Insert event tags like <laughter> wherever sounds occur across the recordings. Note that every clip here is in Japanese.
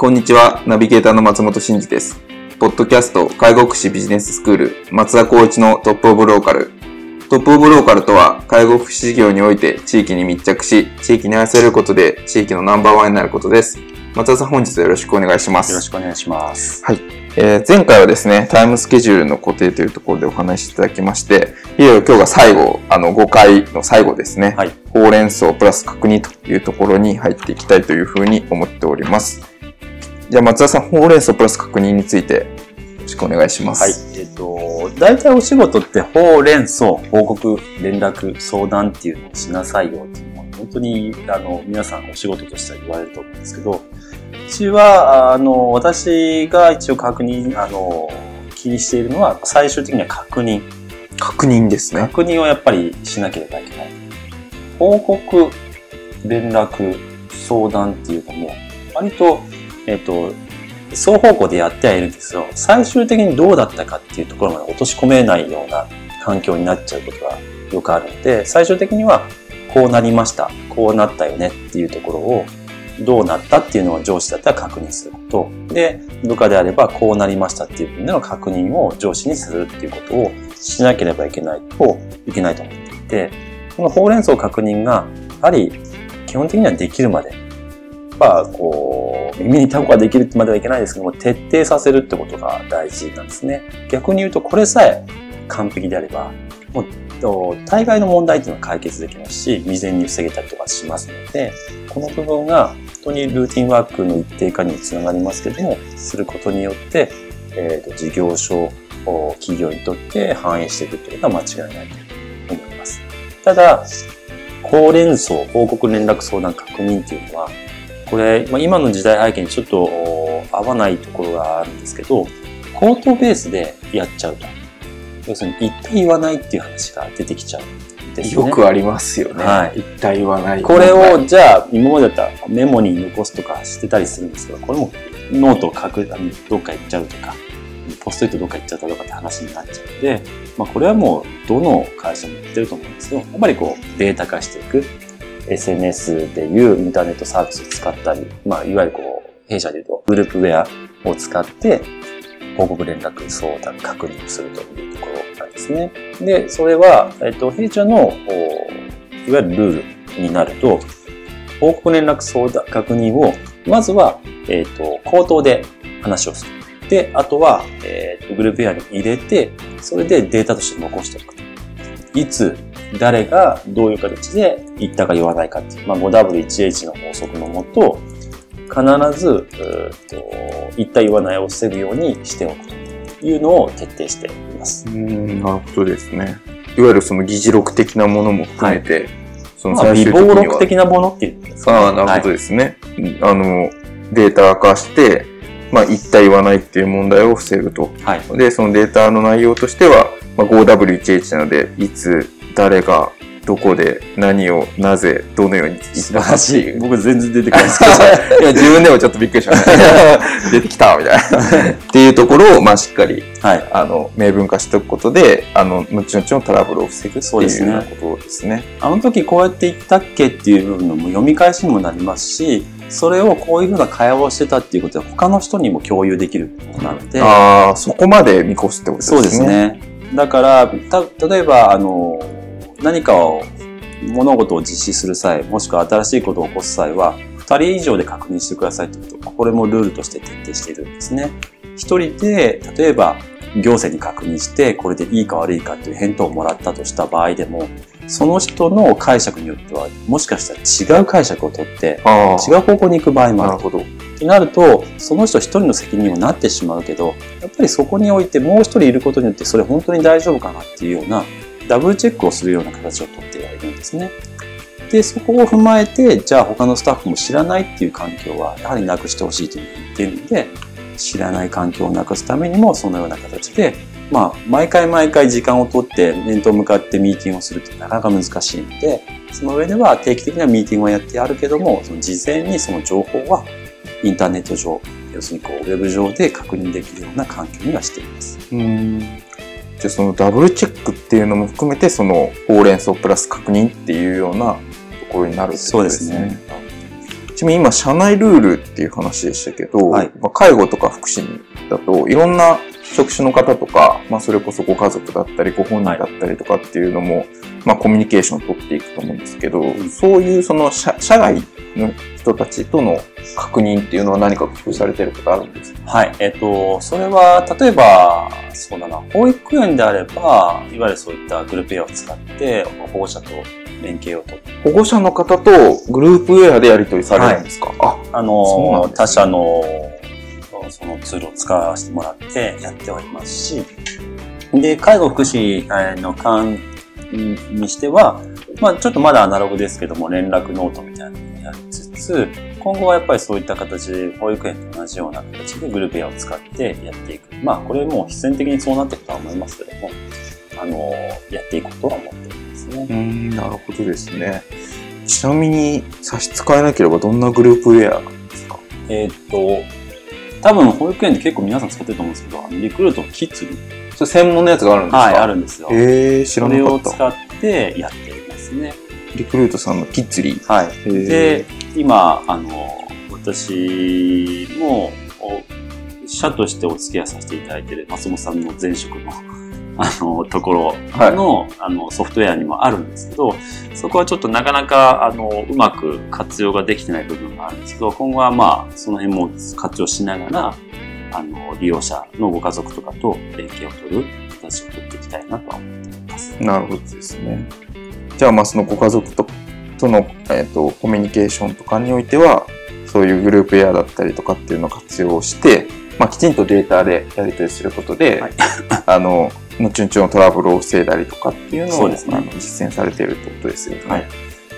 こんにちは、ナビゲーターの松本慎二です。ポッドキャスト介護福祉ビジネススクール松田光一のトップオブローカル。トップオブローカルとは、介護福祉事業において地域に密着し、地域に愛されることで地域のナンバーワンになることです。松田さん本日はよろしくお願いします。よろしくお願いします。はい。えー、前回はですね、タイムスケジュールの固定というところでお話しいただきまして、いよいよ今日が最後、あの5回の最後ですね、はい、ほうれん草プラス確認というところに入っていきたいというふうに思っております。じゃあ松田さん、ほうれん草プラス確認について、よろしくお願いします。はい。えっ、ー、と、大体お仕事ってほうれん草、報告、連絡、相談っていうのをしなさいよっていうのは、本当に、あの、皆さんお仕事としては言われると思うんですけど、うちは、あの、私が一応確認、あの、気にしているのは、最終的には確認。確認ですね。確認をやっぱりしなければいけない。報告、連絡、相談っていうのも、割とえっ、と、双方向でやってはいるんですよ。最終的にどうだったかっていうところまで落とし込めないような環境になっちゃうことがよくあるので、最終的にはこうなりました、こうなったよねっていうところをどうなったっていうのを上司だったら確認すること。で、部下であればこうなりましたっていう分での確認を上司にするっていうことをしなければいけないといけないと思っていて、このほうれん草確認がやはり基本的にはできるまでぱこう、耳にタコができるってまではいけないですけども、徹底させるってことが大事なんですね。逆に言うと、これさえ完璧であれば、もう、大概の問題っていうのは解決できますし、未然に防げたりとかしますので、この部分が本当にルーティンワークの一定化にもつながりますけども、することによって、えーと、事業所、企業にとって反映していくというのは間違いないと思います。ただ、高連想、報告連絡相談確認っていうのは、これ、まあ、今の時代背景にちょっと合わないところがあるんですけど、口頭ベースでやっちゃうと。要するに、言って言わないっていう話が出てきちゃうんですね。よくありますよね。はい。言った言わない。これを、じゃあ、今までだったらメモに残すとかしてたりするんですけど、これもノートを書く、どっか行っちゃうとか、ポストイットどっか行っちゃったとかって話になっちゃうので、まあ、これはもう、どの会社も言ってると思うんですけど、やっぱりこう、データ化していく。SNS でいうインターネットサービスを使ったり、まあ、いわゆるこう、弊社でいうと、グループウェアを使って、報告連絡相談確認するというところなんですね。で、それは、えっと、弊社の、いわゆるルールになると、報告連絡相談確認を、まずは、えっと、口頭で話をする。で、あとは、えっと、グループウェアに入れて、それでデータとして残しておく。いつ、誰がどういう形で言ったか言わないかっていう、まあ、5W1H の法則のもと、必ず、と言った言わないを防ぐようにしておくというのを徹底しています。うんなるほどですね。いわゆるその議事録的なものも含めて、はい、その最終的には。まあ、録的なものっていうね、ああ、なるほどですね。はい、あの、データ化して、まあ、言った言わないっていう問題を防ぐと。はい、で、そのデータの内容としては、まあ、5W1H なので、いつ、誰がどこで何をなぜどのように言ったかっていう <laughs> 僕全然出てこないですけど。いや自分でもちょっとびっくりしました。<laughs> 出てきたみたいな。<laughs> っていうところを、まあ、しっかり、はい、あの明文化しておくことであの後々のトラブルを防ぐっていうようなことですね。あの時こうやって言ったっけっていう部分のも読み返しにもなりますしそれをこういうふうな会話をしてたっていうことは他の人にも共有できるなのでああそこまで見越すってことですね。そうですね。だからた例えばあの何かを物事を実施する際、もしくは新しいことを起こす際は、二人以上で確認してくださいということ、これもルールとして徹底しているんですね。一人で、例えば、行政に確認して、これでいいか悪いかという返答をもらったとした場合でも、その人の解釈によっては、もしかしたら違う解釈をとって、違う方向に行く場合もある。なるほど。となると、その人一人の責任にもなってしまうけど、やっぱりそこにおいてもう一人いることによって、それ本当に大丈夫かなっていうような、ダブルチェックをするような形をとっているんですね。で、そこを踏まえて、じゃあ他のスタッフも知らないっていう環境は、やはりなくしてほしいというふうに言っているので、知らない環境をなくすためにも、そのような形で、まあ、毎回毎回時間をとって面と向かってミーティングをするってなかなか難しいので、その上では定期的なミーティングをやってあるけども、その事前にその情報はインターネット上、要するにこうウェブ上で確認できるような環境にはしています。うんじゃあそのダブルチェックっていうのも含めて、そのほうれん草プラス確認っていうようなところになるってことですね。そうですね。ちなみに今、社内ルールっていう話でしたけど、はい、まあ、介護とか福祉だと、いろんな職種の方とか、まあ、それこそご家族だったり、ご本人だったりとかっていうのも、はい、まあ、コミュニケーションを取っていくと思うんですけど、そういうその社社外の人たちとの確認っていうのは何か工夫されてることあるんですか？はい。えっ、と、それは、例えば、そうだな、保育園であれば、いわゆるそういったグループ A を使って、保護者と連携をとって。保護者の方とグループウェアでやり取りされるんですか、はい、あ、あの、ね、他社のそのツールを使わせてもらってやっておりますし、で、介護福祉に関しては、まあちょっとまだアナログですけども、連絡ノートみたいなのをやりつつ、今後はやっぱりそういった形で、保育園と同じような形でグループウェアを使ってやっていく。まあこれも必然的にそうなっていくとは思いますけども、あの、やっていこうとは思ってるんですね。うん、なるほどですね。ちなみに差し支えなければどんなグループウェアですか？えっと、多分保育園で結構皆さん使ってると思うんですけど、リクルートキッズそれ専門のやつがあるんですか？はい、あるんですよ。えー、知らなかった。それを使ってやっていますね。リクルートさんのキッズリー。はい。で、今、あの、私も、社としてお付き合いさせていただいている松本さんの前職の <laughs> あの、ところの、はい、あの、ソフトウェアにもあるんですけど、そこはちょっとなかなか、あの、うまく活用ができてない部分があるんですけど、今後はまあ、その辺も活用しながら、あの、利用者のご家族とかと連携を取る形を取っていきたいなとは思っています。なるほどですね。じゃあ、まあ、そのご家族ととの、えっ、ー、と、コミュニケーションとかにおいては、そういうグループエアだったりとかっていうのを活用して、まあ、きちんとデータでやり取りすることで、はい、<laughs> あの、後々のトラブルを防いだりとかっていうのを、ね、あの実践されているってことですよね。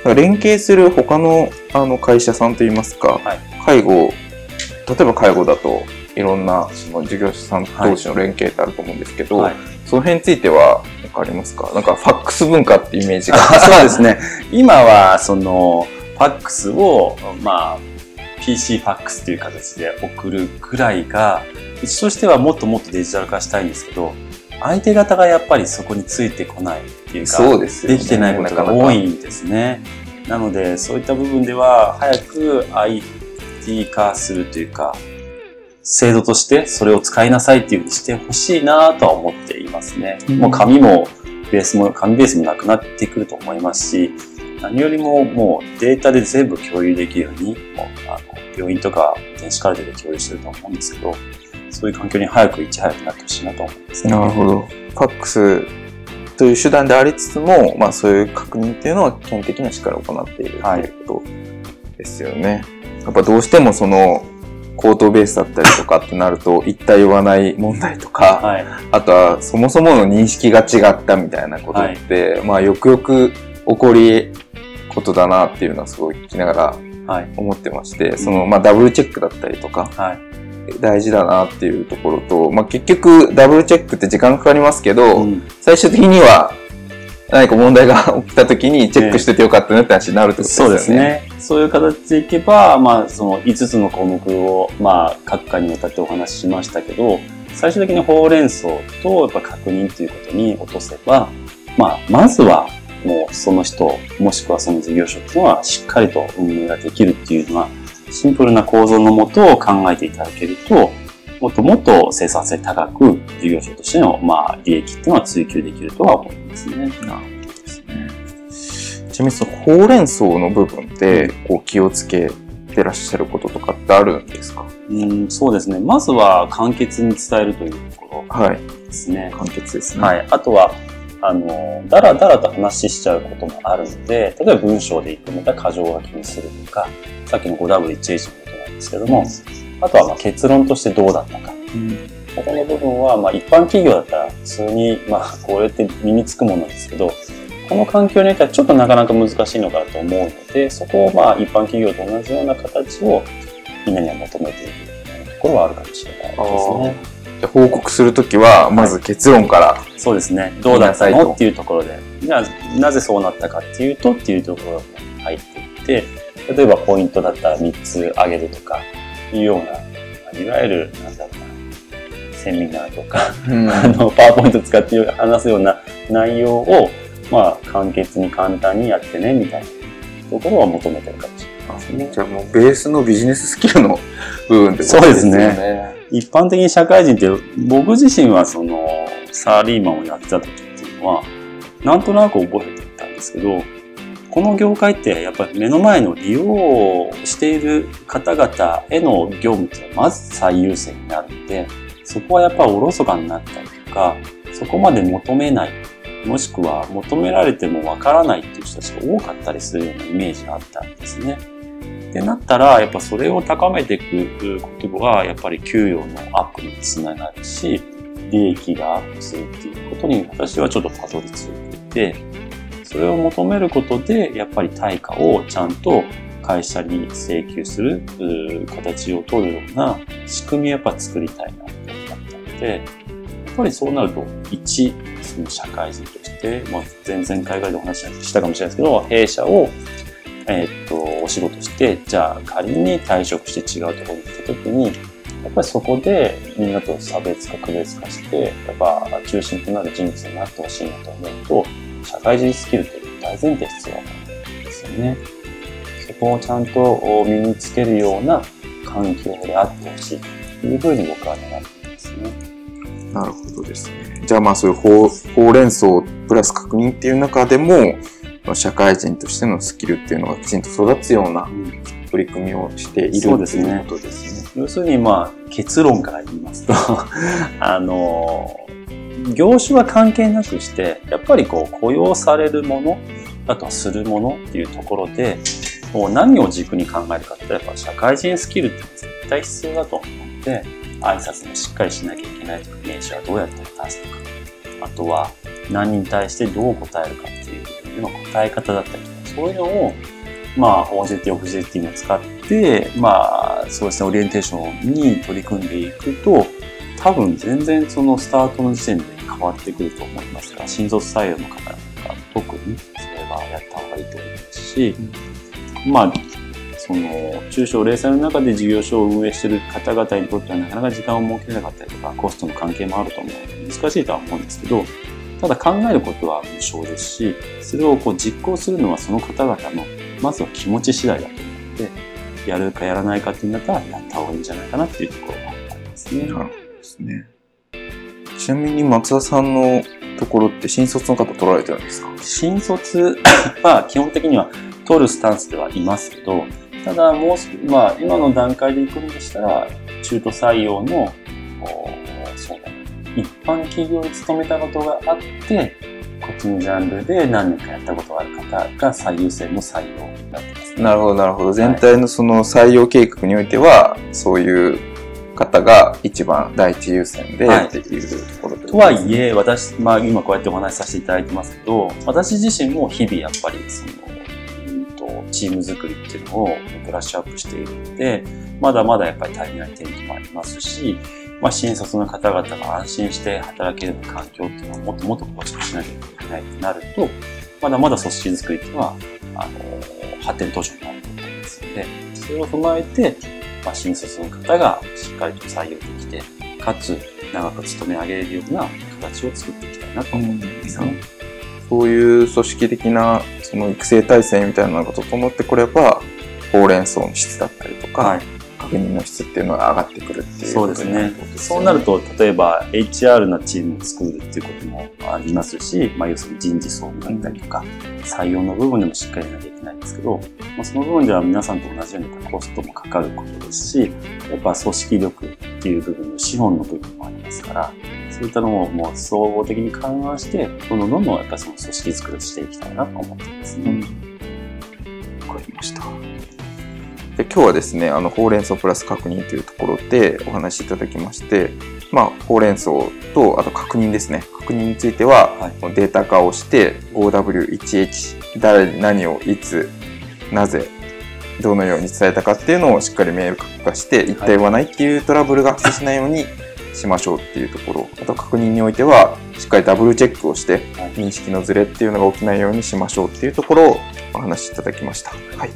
はい、連携する他のあの会社さんといいますか、はい、介護、例えば介護だといろんなその事業者さん同士の連携ってあると思うんですけど、はい、その辺については分かりますか？なんかファックス文化ってイメージが。<laughs> そうですね。今はそのファックスを、まあ、PC ファックスという形で送るぐらいが、うちとしてはもっともっとデジタル化したいんですけど、相手方がやっぱりそこについてこないっていうか、そうですね、できてないことが多いんですね。なので、そういった部分では、早く IT 化するというか、制度としてそれを使いなさいっていうふうにしてほしいなとは思っていますね。うん、もう紙もベースも、紙ベースもなくなってくると思いますし、何よりももうデータで全部共有できるように、もうあの病院とか電子カルテで共有してると思うんですけど、そういう環境に早くいち早くなってほしいなと思います、ね、なるほど。ファックスという手段でありつつも、まあそういう確認っていうのは基本的にはしっかり行っているということですよね。やっぱどうしてもその口頭ベースだったりとかってなると、言った言わない問題とか、はい、あとはそもそもの認識が違ったみたいなことって、はい、まあよくよく起こりことだなっていうのはすごい聞きながら思ってまして、はい、そのまあダブルチェックだったりとか、大事だなっていうところと、まあ、結局ダブルチェックって時間かかりますけど、うん、最終的には何か問題が起きた時にチェックしててよかったねって話になるってことですよね。そうですね。そういう形でいけば、まあ、その5つの項目を、まあ、各回にわたってお話ししましたけど、最終的にほうれん草とやっぱ確認ということに落とせば、まあ、まずはもうその人、もしくはその事業所っていうのはしっかりと運営ができるっていうのは、シンプルな構造のもとを考えていただけると、もっともっと生産性高く事業所としての、まあ、利益っていうのは追求できるとは思いますね。なるほどですね。ちなみにそのほうれん草の部分でこう気をつけってらっしゃることとかってあるんですか？うんそうですね。まずは簡潔に伝えるというところですね。簡潔ですね。はい。あとは、あの、だらだらと話しちゃうこともあるので、例えば文章で言ってた箇条書きにするとか、さっきの 5W1H のことなんですけども、あとはまあ結論としてどうだったか。うん、ここの部分は、まあ一般企業だったら普通に、まあこうやって身につくものですけど、この環境によってはちょっとなかなか難しいのかなと思うので、そこをまあ一般企業と同じような形をみんなには求めているところはあるかもしれないですね。報告するときは、まず結論から、はい、そうですね。どうだったのっていうところで、ななぜそうなったかっていうとっていうところが入っていって、例えばポイントだったら3つあげるとかいうような、いわゆる、なんだろうな、セミナーとか、うん、<laughs> あの、パワーポイント使って話すような内容を、まあ、簡潔に簡単にやってね、みたいなところは求めてるかもしれないですね。じゃあもうベースのビジネススキルの <laughs> 部分で、ね、そうですね。一般的に社会人って、僕自身はその、サラリーマンをやってた時っていうのは、なんとなく覚えていたんですけど、この業界ってやっぱり目の前の利用している方々への業務ってまず最優先になるので、そこはやっぱおろそかになったりとか、そこまで求めない、もしくは求められてもわからないっていう人たちが多かったりするようなイメージがあったんですね。ってなったら、やっぱそれを高めていくことが、やっぱり給与のアップにつながるし、利益がアップするっていうことに私はちょっとたどり着いていて、それを求めることで、やっぱり対価をちゃんと会社に請求する形を取るような仕組みをやっぱ作りたいなと思ったので、やっぱりそうなると、一、その社会人として、まあ、前々回ぐらいでお話ししたかもしれないですけど、弊社をえー、っと、お仕事して、じゃあ仮に退職して違うところに行った時に、やっぱりそこでみんなと差別化、区別化して、やっぱ中心となる人物になってほしいなと思うと、社会人スキルって大前提必要なんですよね。そこをちゃんと身につけるような環境であってほしいというふうに僕は願っていますね。なるほどですね。じゃあまあそういうほうほうれん草プラス確認っていう中でも、社会人としてのスキルっていうのがきちんと育つような取り組みをしている、うん、ということですね。要するにまあ結論から言いますと <laughs> あの、業種は関係なくして、やっぱりこう雇用されるもの、あとはするものっていうところで、もう何を軸に考えるかってやっぱ社会人スキルって絶対必要だと思って、挨拶もしっかりしなきゃいけないとか、名刺はどうやって出すとか、あとは何に対してどう答えるかっていうの答え方だったりとか、そういうのを、まあ、OJT、OJT を使って、まあ、そうですね、オリエンテーションに取り組んでいくと、多分全然そのスタートの時点で変わってくると思いますが、新卒採用の方なんか特にそれはやった方がいいと思いますし、うん、まあ、その中小零細の中で事業所を運営している方々にとってはなかなか時間を設けなかったりとかコストの関係もあると思うので難しいとは思うんですけどただ考えることは無償ですし、それをこう実行するのはその方々の、まずは気持ち次第だと思って、やるかやらないかっていうんだったら、やった方がいいんじゃないかなっていうところがありますね。なるほどですね。ちなみに松田さんのところって新卒の方取られてるんですか？新卒 <coughs> は基本的には取るスタンスではいますけど、ただもう、まあ今の段階で行くんでしたら、中途採用の、そうだね、一般企業に勤めたことがあって、こっちのジャンルで何年かやったことがある方が最優先の採用になってます、ね、なるほど、なるほど。全体のその採用計画においては、そういう方が一番第一優先でっていうところで、はい、とはいえ、私、まあ今こうやってお話しさせていただいてますけど、私自身も日々やっぱりその、うんと、チーム作りっていうのをブラッシュアップしているので、まだまだやっぱり足りない点もありますし、まあ、新卒の方々が安心して働ける環境っていうのをもっともっと構築しなきゃいけないとなると、まだまだ組織づくりっていうのは、あの、発展途上になると思いますので、それを踏まえて、まあ、新卒の方がしっかりと採用できて、かつ長く勤め上げれるような形を作っていきたいなと思っています。そういう組織的なその育成体制みたいなのが整ってくれば、ほうれん草の質だったりとか、はい、確認の質っていうのが上がってくるっていうそうですね。そうなると、例えば HR なチームを作るっていうこともありますし、まあ、要するに人事総務だったりとか、採用の部分でもしっかりなきゃいけないですけど、まあ、その部分では皆さんと同じようにコストもかかることですし、やっぱ組織力っていう部分の資本の部分もありますから、そういったのをもう総合的に勘案して、どんどんどんどんやっぱその組織作りをしていきたいなと思ってますね。わ、うん、かりました。で今日はですね、あの、ほうれん草プラス確認というところでお話しいただきまして、まあ、ほうれん草と、あと確認ですね。確認については、はい、データ化をして、5W1H、誰に何をいつ、なぜ、どのように伝えたかっていうのをしっかりメール化して、一体はないっていうトラブルが発生しないようにしましょうっていうところ。あと確認においては、しっかりダブルチェックをして、認識のズレっていうのが起きないようにしましょうっていうところをお話しいただきました。はい。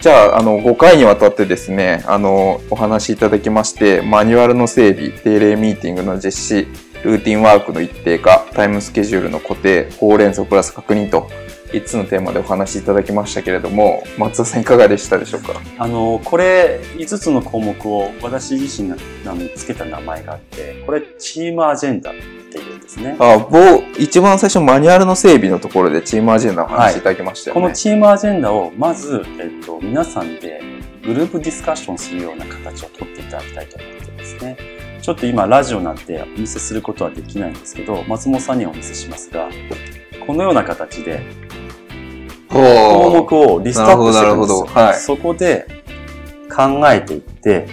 じゃあ、あの、5回にわたってですね、あの、お話しいただきまして、マニュアルの整備、定例ミーティングの実施、ルーティンワークの一定化、タイムスケジュールの固定、ほうれん草プラス確認と、5つのテーマでお話しいただきましたけれども、松田さんいかがでしたでしょうか？あの、これ、5つの項目を私自身がつけた名前があって、これ、チームアジェンダっていうんですね。あ、某、一番最初マニュアルの整備のところでチームアジェンダを話していただきましたよね、はい、このチームアジェンダを、まず、えっと、皆さんでグループディスカッションするような形をとっていただきたいと思ってですね。ちょっと今、ラジオなんてお見せすることはできないんですけど、松本さんにはお見せしますが、このような形で、項目をリストアップしてるんですよ。はい、そこで考えていって、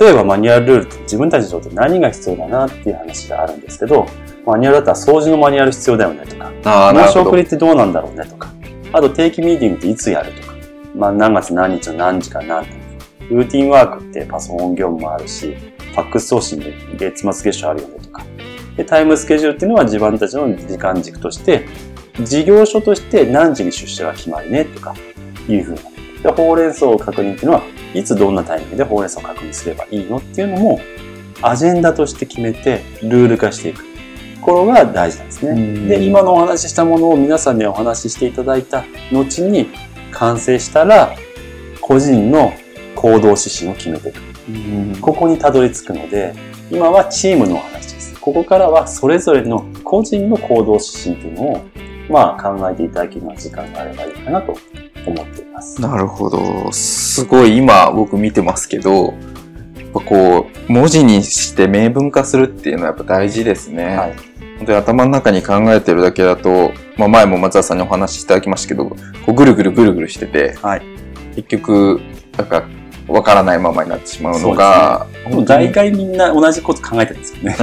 例えばマニュアルルールって自分たちにとって何が必要だなっていう話があるんですけど、マニュアルだったら掃除のマニュアル必要だよねとか、申し送りってどうなんだろうねとか、あと定期ミーティングっていつやるとか、まあ何月何日の何時かなとか、ルーティンワークってパソコン業務もあるし、ファックス送信で月末月初あるよねとか、で、タイムスケジュールっていうのは自分たちの時間軸として、事業所として何時に出社が決まりねとかいうふうな。で、ほうれん草を確認っていうのは、いつどんなタイミングでほうれん草を確認すればいいのっていうのも、アジェンダとして決めて、ルール化していく。ころが大事なんですね。で、今のお話ししたものを皆さんにお話ししていただいた後に完成したら、個人の行動指針を決めていく。ここにたどり着くので、今はチームのお話です。ここからはそれぞれの個人の行動指針っていうのを、まあ考えていただけるような時間があればいいかなと思っています。なるほど。すごい今僕見てますけど、ぱこう、文字にして明文化するっていうのはやっぱ大事ですね。はい。本当に頭の中に考えてるだけだと、まあ前も松田さんにお話しいただきましたけど、こうぐるぐるぐるぐるしてて、はい。結局、なんか、わからないままになってしまうのが、ね、大概みんな同じこと考えてるんですよね。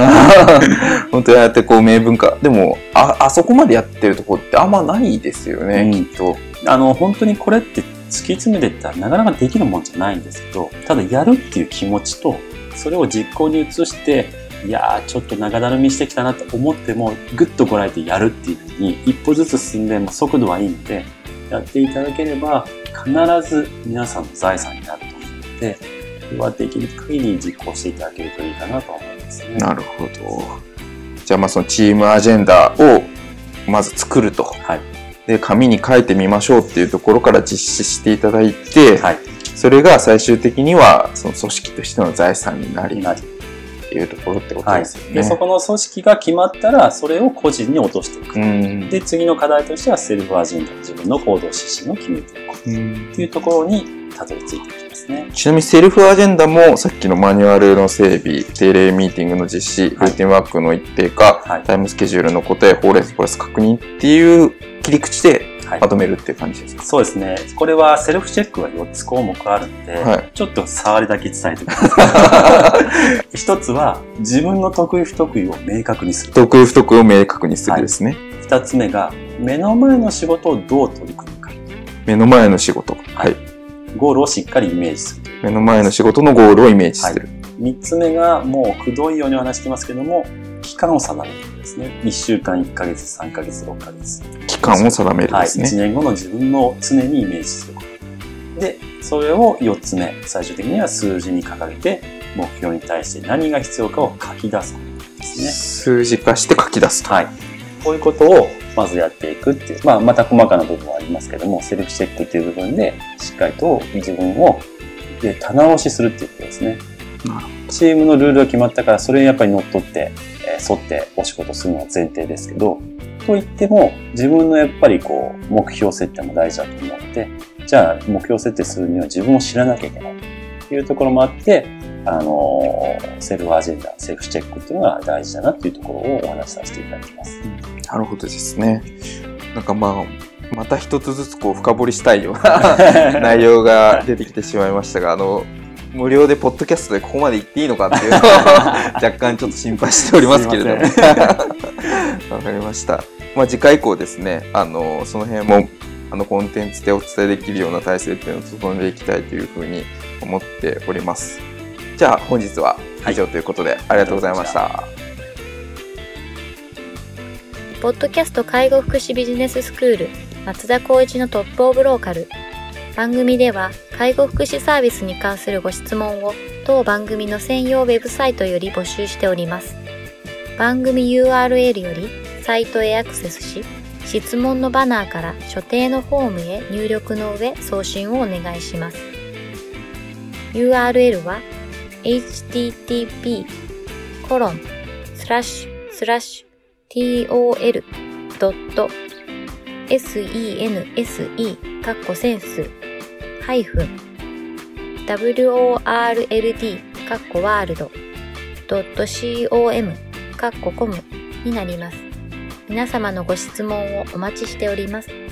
<laughs> 本当にやってこう明文化。でも、あ、あそこまでやってるとこってあんまないですよね、うん、きっと。あの、本当にこれって突き詰めていったらなかなかできるもんじゃないんですけど、ただやるっていう気持ちと、それを実行に移して、いやー、ちょっと長だるみしてきたなと思っても、ぐっとこらえてやるっていうふうに、一歩ずつ進んでも速度はいいので、やっていただければ、必ず皆さんの財産になるとので、これはできる限り実行していただけるといいかなと思いますね。なるほど。じゃあ、まあそのチームアジェンダをまず作ると。はい。で、紙に書いてみましょうっていうところから実施していただいて、はい、それが最終的にはその組織としての財産になり、なりっていうところってことですよね、はい、で、そこの組織が決まったら、それを個人に落としていく。で、次の課題としてはセルフアジェンダ、自分の行動指針を決めていく。っていうところにたどり着いていきますね。ちなみにセルフアジェンダもさっきのマニュアルの整備、定例ミーティングの実施、ルーティンワークの一定化、はい、タイムスケジュールの答え、法令プラス確認っていう切り口でまとめるっていう感じですか、はい、そうですね。これはセルフチェックが4つ項目あるので、はい、ちょっと触りだけ伝えてください。<laughs> 一つは自分の得意不得意を明確にする。得意不得意を明確にするですね。二、はい、つ目が目の前の仕事をどう取り組むか。目の前の仕事。はい。ゴールをしっかりイメージする。目の前の仕事のゴールをイメージする。三、つ目がもうくどいように話してますけども、期間を定めるんですね。1週間、1ヶ月、3ヶ月、6ヶ月。期間を定めるんですね。はい、1年後の自分の常にイメージすること。で、それを4つ目、最終的には数字に掲げて、目標に対して何が必要かを書き出すことですね。数字化して書き出すと。はい。こういうことをまずやっていくっていう、まあ、また細かな部分はありますけども、セルフチェックっていう部分で、しっかりと自分をで棚卸しするっていうことですね。チームのルールが決まったから、それにやっぱり乗っ取って、えー、沿ってお仕事するのは前提ですけど、と言っても、自分のやっぱりこう、目標設定も大事だと思って、じじゃあ目標設定するには自分を知らなきゃいけないというところもあって、あの、セルフアジェンダ、セルフチェックっていうのが大事だなっていうところをお話しさせていただきます。なるほどですね。なんかまあ、また一つずつこう深掘りしたいような <laughs> 内容が出てきてしまいましたが、あの、無料でポッドキャストでここまで言っていいのかっていうのを <laughs> 若干ちょっと心配しておりますけれども。<laughs> わかりました。まあ次回以降ですね、あの、その辺もあのコンテンツでお伝えできるような体制っていうのを整えていきたいというふうに思っております。じゃあ本日は以上ということで、はい、ありがとうございました。ポッドキャスト介護福祉ビジネススクール松田光一のトップオブローカル番組では介護福祉サービスに関するご質問を当番組の専用ウェブサイトより募集しております。番組 URL よりサイトへアクセスし、質問のバナーから所定のフォームへ入力の上送信をお願いします。URL は http コロンスラッシュスラッシュ tol.sense カッコセンスハイフン world カッコワールド .com カッココムになります。皆様のご質問をお待ちしております。